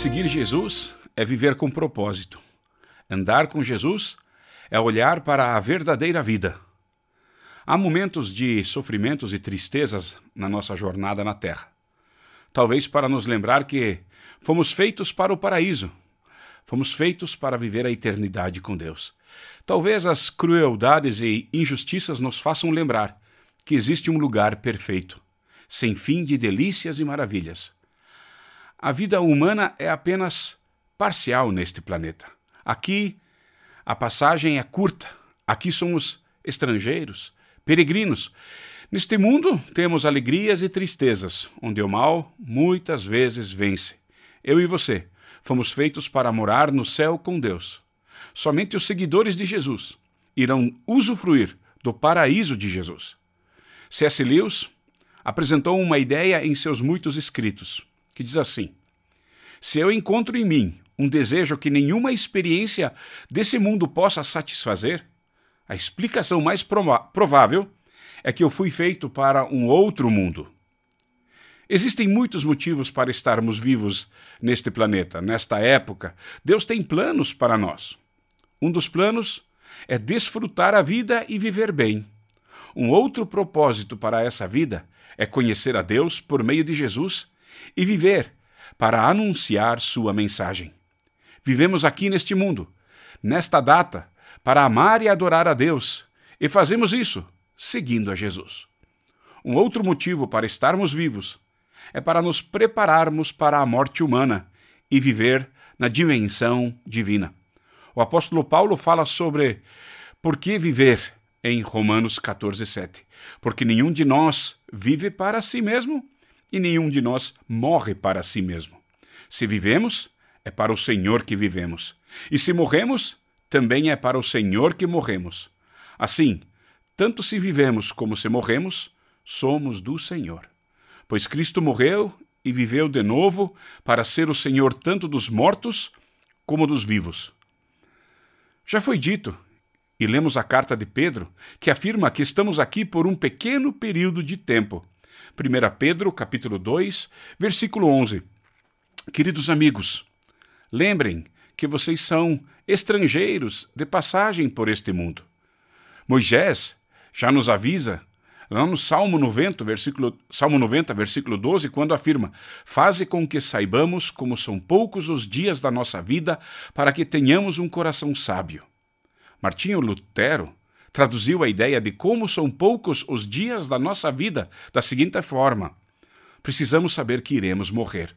Seguir Jesus é viver com propósito. Andar com Jesus é olhar para a verdadeira vida. Há momentos de sofrimentos e tristezas na nossa jornada na Terra. Talvez para nos lembrar que fomos feitos para o paraíso. Fomos feitos para viver a eternidade com Deus. Talvez as crueldades e injustiças nos façam lembrar que existe um lugar perfeito, sem fim de delícias e maravilhas a vida humana é apenas parcial neste planeta. Aqui a passagem é curta, aqui somos estrangeiros, peregrinos. Neste mundo temos alegrias e tristezas, onde o mal muitas vezes vence. Eu e você fomos feitos para morar no céu com Deus. Somente os seguidores de Jesus irão usufruir do paraíso de Jesus. C.S. Lewis apresentou uma ideia em seus muitos escritos que diz assim: Se eu encontro em mim um desejo que nenhuma experiência desse mundo possa satisfazer, a explicação mais provável é que eu fui feito para um outro mundo. Existem muitos motivos para estarmos vivos neste planeta, nesta época. Deus tem planos para nós. Um dos planos é desfrutar a vida e viver bem. Um outro propósito para essa vida é conhecer a Deus por meio de Jesus e viver para anunciar sua mensagem. Vivemos aqui neste mundo, nesta data, para amar e adorar a Deus, e fazemos isso seguindo a Jesus. Um outro motivo para estarmos vivos é para nos prepararmos para a morte humana e viver na dimensão divina. O apóstolo Paulo fala sobre por que viver em Romanos 14, 7. Porque nenhum de nós vive para si mesmo e nenhum de nós morre para si mesmo. Se vivemos, é para o Senhor que vivemos. E se morremos, também é para o Senhor que morremos. Assim, tanto se vivemos como se morremos, somos do Senhor. Pois Cristo morreu e viveu de novo para ser o Senhor tanto dos mortos como dos vivos. Já foi dito, e lemos a carta de Pedro, que afirma que estamos aqui por um pequeno período de tempo. 1 Pedro, capítulo 2, versículo 11. Queridos amigos, lembrem que vocês são estrangeiros de passagem por este mundo. Moisés já nos avisa lá no Salmo 90, versículo, Salmo 90, versículo 12, quando afirma: Faze com que saibamos como são poucos os dias da nossa vida, para que tenhamos um coração sábio. Martinho Lutero traduziu a ideia de como são poucos os dias da nossa vida da seguinte forma: Precisamos saber que iremos morrer.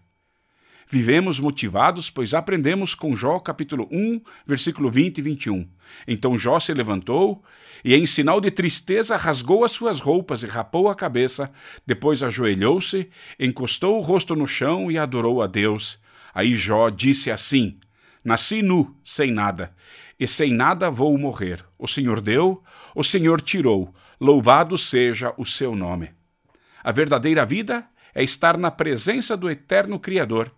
Vivemos motivados, pois aprendemos com Jó capítulo 1, versículo 20 e 21. Então Jó se levantou e, em sinal de tristeza, rasgou as suas roupas e rapou a cabeça. Depois ajoelhou-se, encostou o rosto no chão e adorou a Deus. Aí Jó disse assim: Nasci nu, sem nada, e sem nada vou morrer. O Senhor deu, o Senhor tirou. Louvado seja o seu nome. A verdadeira vida é estar na presença do eterno Criador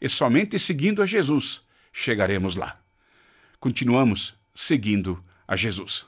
e somente seguindo a Jesus chegaremos lá. Continuamos seguindo a Jesus.